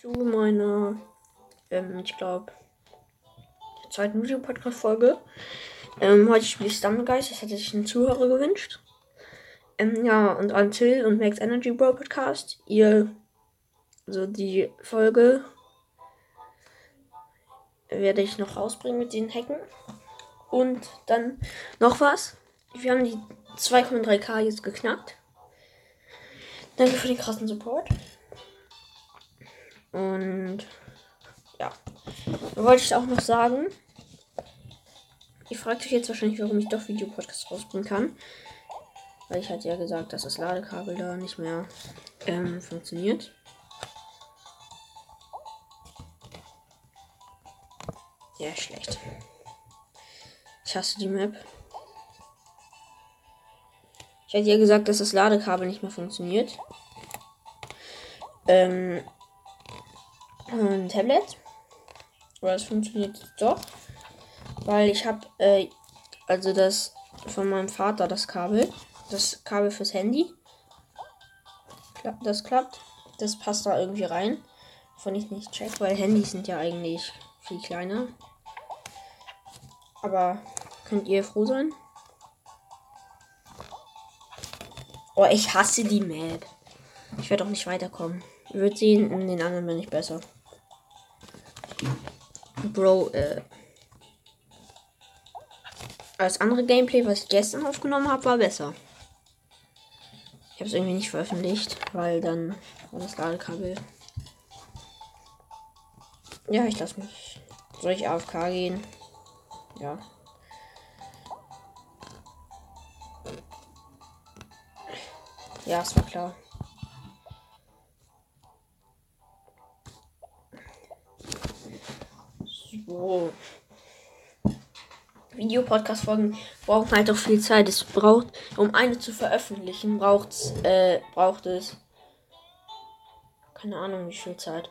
zu meiner, ähm, ich glaube, zweiten Video-Podcast-Folge. Ähm, heute spiele ich Stumblegeist, das hatte sich ein Zuhörer gewünscht. Ähm, ja, und an und Max Energy Bro Podcast, ihr, also die Folge werde ich noch rausbringen mit den Hacken. Und dann noch was. Wir haben die 2,3k jetzt geknackt. Danke für den krassen Support. Und ja. Wollte ich auch noch sagen. Ihr fragt euch jetzt wahrscheinlich, warum ich doch Videopodcasts rausbringen kann. Weil ich hatte ja gesagt, dass das Ladekabel da nicht mehr ähm, funktioniert. Ja, schlecht. Ich hasse die Map. Ich hatte ja gesagt, dass das Ladekabel nicht mehr funktioniert. Ähm, ein Tablet. Aber es funktioniert doch. Weil ich habe, äh, also das von meinem Vater, das Kabel. Das Kabel fürs Handy. Das klappt. Das passt da irgendwie rein. Von ich nicht check, weil Handys sind ja eigentlich viel kleiner. Aber könnt ihr froh sein? Oh, ich hasse die Map. Ich werde auch nicht weiterkommen. Würdet sehen, in den anderen bin ich besser. Bro, äh. Als andere Gameplay, was ich gestern aufgenommen habe, war besser. Ich habe es irgendwie nicht veröffentlicht, weil dann war das Ladekabel. Ja, ich lasse mich. Soll ich AFK gehen? Ja. Ja, es war klar. So. Video-Podcast-Folgen brauchen halt auch viel Zeit. Es braucht, um eine zu veröffentlichen, äh, braucht es. Keine Ahnung, wie viel Zeit.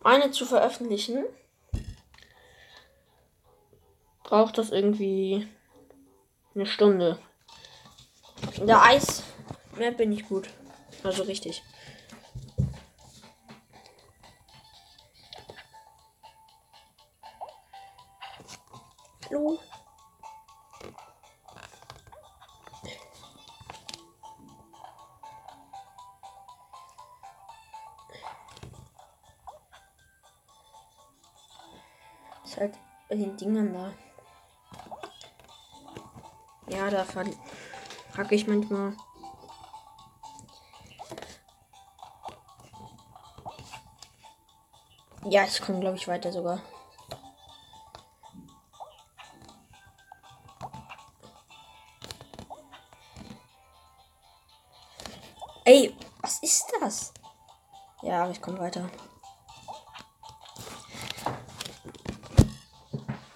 Um eine zu veröffentlichen, braucht das irgendwie eine Stunde. In der Eis mehr bin ich gut. Also richtig. Hallo. Ist halt bei den Dingern da. Ja, da frage ich manchmal. Ja, ich komme, glaube ich, weiter sogar. Ey, was ist das? Ja, aber ich komme weiter.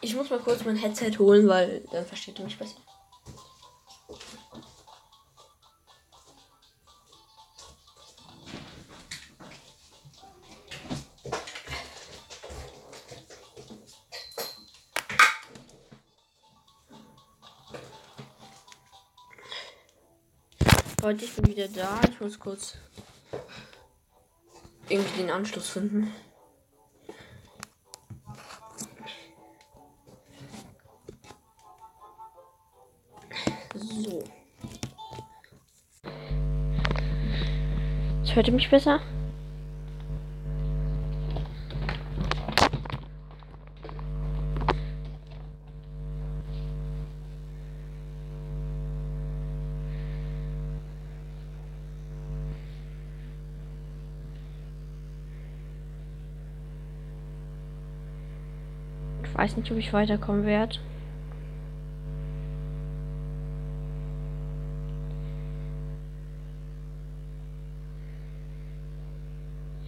Ich muss mal kurz mein Headset holen, weil dann versteht ihr mich besser. Leute, ich bin wieder da. Ich muss kurz irgendwie den Anschluss finden. So. Jetzt hört ihr mich besser? Weiß nicht, ob ich weiterkommen werde.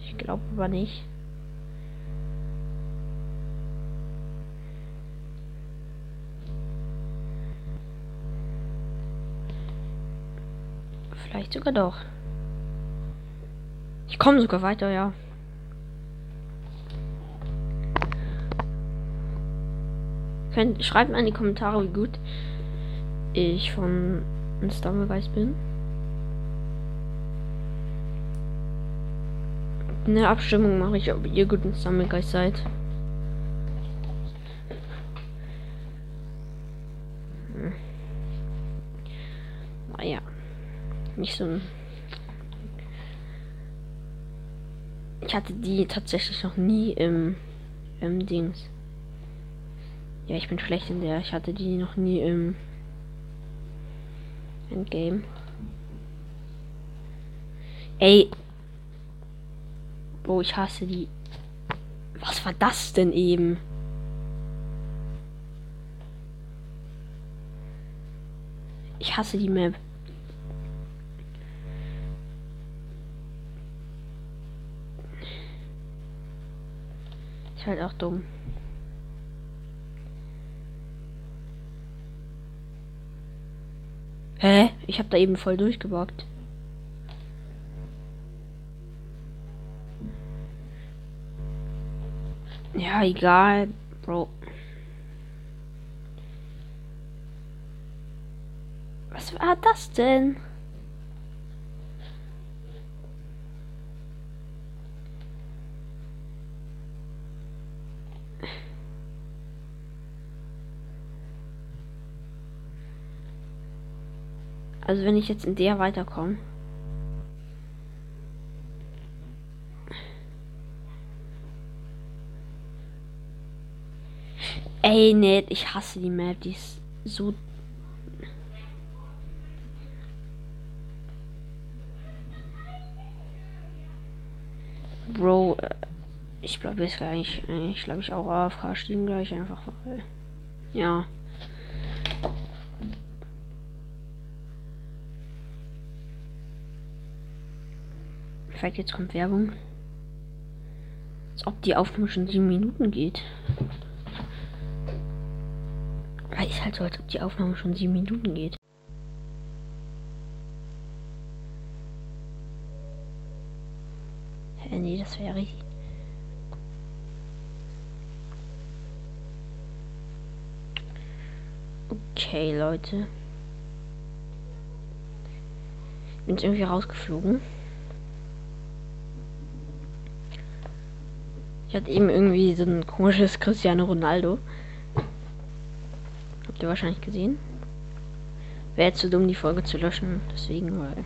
Ich glaube aber nicht. Vielleicht sogar doch. Ich komme sogar weiter, ja. Könnt, schreibt mal in die Kommentare, wie gut ich von Stumblegeist bin. Eine Abstimmung mache ich, ob ihr gut in Sammelgeist seid. Hm. Naja. Nicht so ein. Ich hatte die tatsächlich noch nie im, im Dings. Ja, ich bin schlecht in der. Ich hatte die noch nie im Endgame. Ey. Bro, ich hasse die. Was war das denn eben? Ich hasse die Map. Ist halt auch dumm. Hä? Ich hab da eben voll durchgebockt. Ja, egal, Bro. Was war das denn? Also wenn ich jetzt in der weiterkomme. Ey, nee, ich hasse die Map, die ist so. Bro, äh, ich glaube jetzt gleich, ich glaube ich auch AFK stehen gleich einfach. Ja. Vielleicht jetzt kommt Werbung. Als ob die Aufnahme schon sieben Minuten geht. Weil ist halt so, als ob die Aufnahme schon sieben Minuten geht. Hä, nee, das wäre richtig. Okay, Leute. Bin jetzt irgendwie rausgeflogen. Ich hatte eben irgendwie so ein komisches Cristiano Ronaldo ihr wahrscheinlich gesehen. Wäre zu dumm, die Folge zu löschen. Deswegen, weil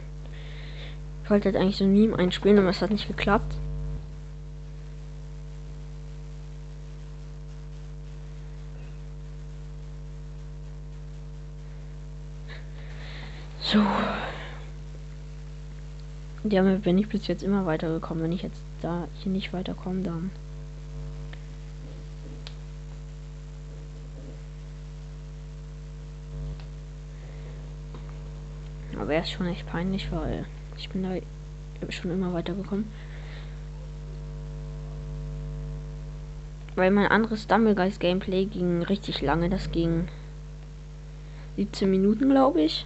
ich wollte halt eigentlich so ein Meme einspielen, aber es hat nicht geklappt. So. Damit bin ich bis jetzt immer weitergekommen. Wenn ich jetzt da hier nicht weiterkomme, dann Er ist schon echt peinlich, weil ich bin da schon immer weitergekommen. Weil mein anderes Stumblegeist Gameplay ging richtig lange. Das ging 17 Minuten, glaube ich.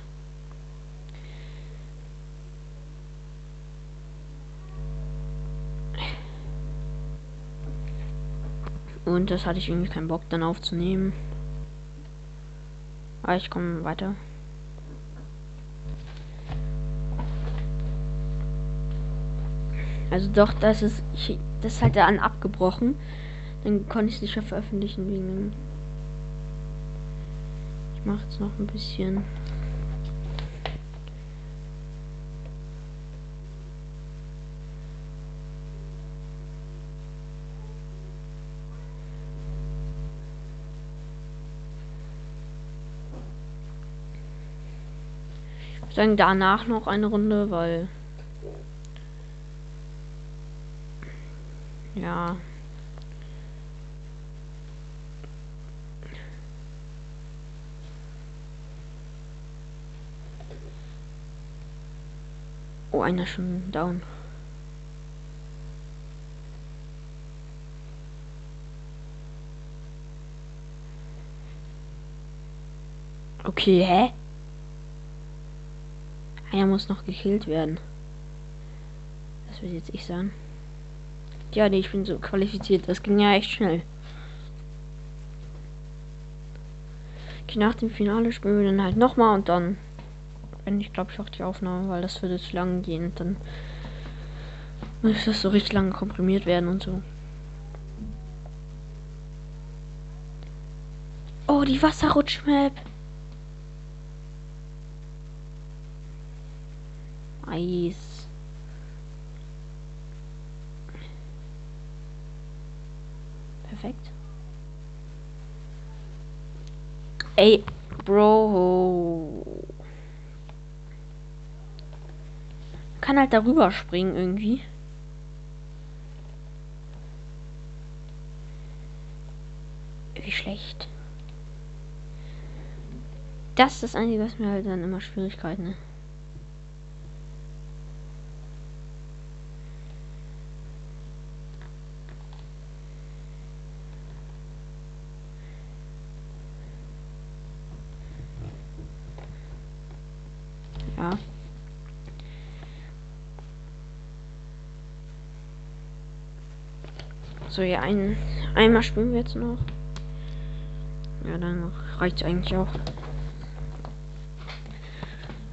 Und das hatte ich irgendwie keinen Bock dann aufzunehmen. Aber ich komme weiter. Also doch, das ist, ich, das ist halt dann abgebrochen. Dann konnte ich es nicht mehr veröffentlichen wegen. Ich mache jetzt noch ein bisschen. Dann danach noch eine Runde, weil Ja. Oh, einer schon down. Okay, hä? Einer muss noch gekillt werden. Das wird jetzt ich sagen. Ja, nee, ich bin so qualifiziert. Das ging ja echt schnell. Okay, nach dem Finale spielen wir dann halt nochmal und dann wenn ich glaube ich auch die Aufnahme, weil das würde zu lang gehen. Dann Muss das so richtig lange komprimiert werden und so. Oh, die Wasserrutschmap. Eis. Perfekt. Ey, Bro. Kann halt darüber springen irgendwie. Wie schlecht. Das ist das Einzige, was mir halt dann immer Schwierigkeiten. Ne? Ja. So, ja, ein, einmal spielen wir jetzt noch. Ja, dann reicht eigentlich auch.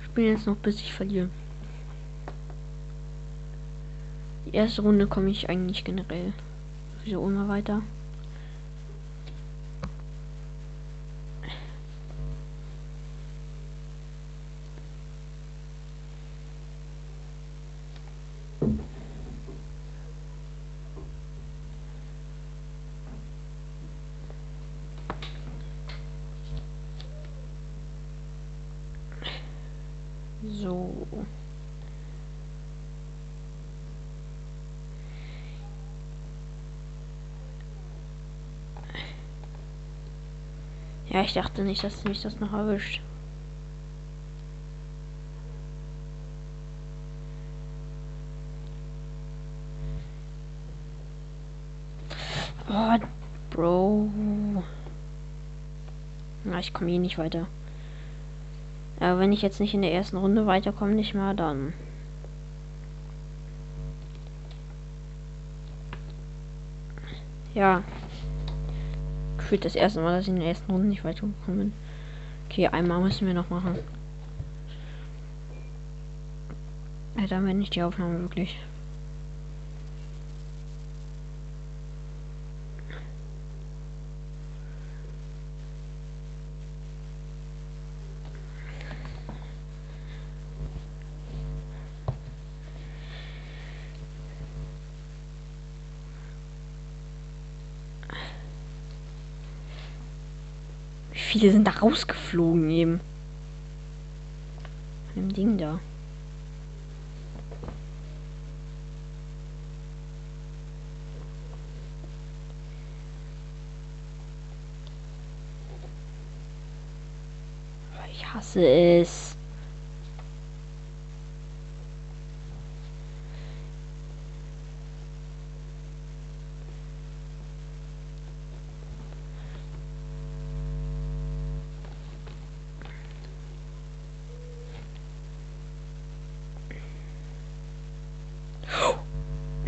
Spielen jetzt noch, bis ich verliere. Die erste Runde komme ich eigentlich generell sowieso immer weiter. Ja, ich dachte nicht, dass mich das noch erwischt. Oh, Bro. Na, ich komme hier nicht weiter. Aber wenn ich jetzt nicht in der ersten Runde weiterkomme, nicht mal dann. Ja. Gefühlt das erste Mal, dass ich in der ersten Runde nicht weitergekommen bin. Okay, einmal müssen wir noch machen. Ja, dann wenn ich die Aufnahme wirklich. Viele sind da rausgeflogen eben. Von dem Ding da. Ich hasse es.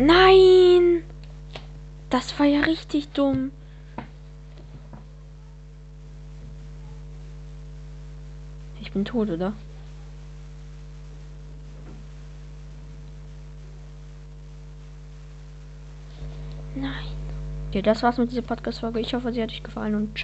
Nein! Das war ja richtig dumm. Ich bin tot, oder? Nein. Ja, das war's mit dieser Podcast-Folge. Ich hoffe, sie hat euch gefallen und ciao.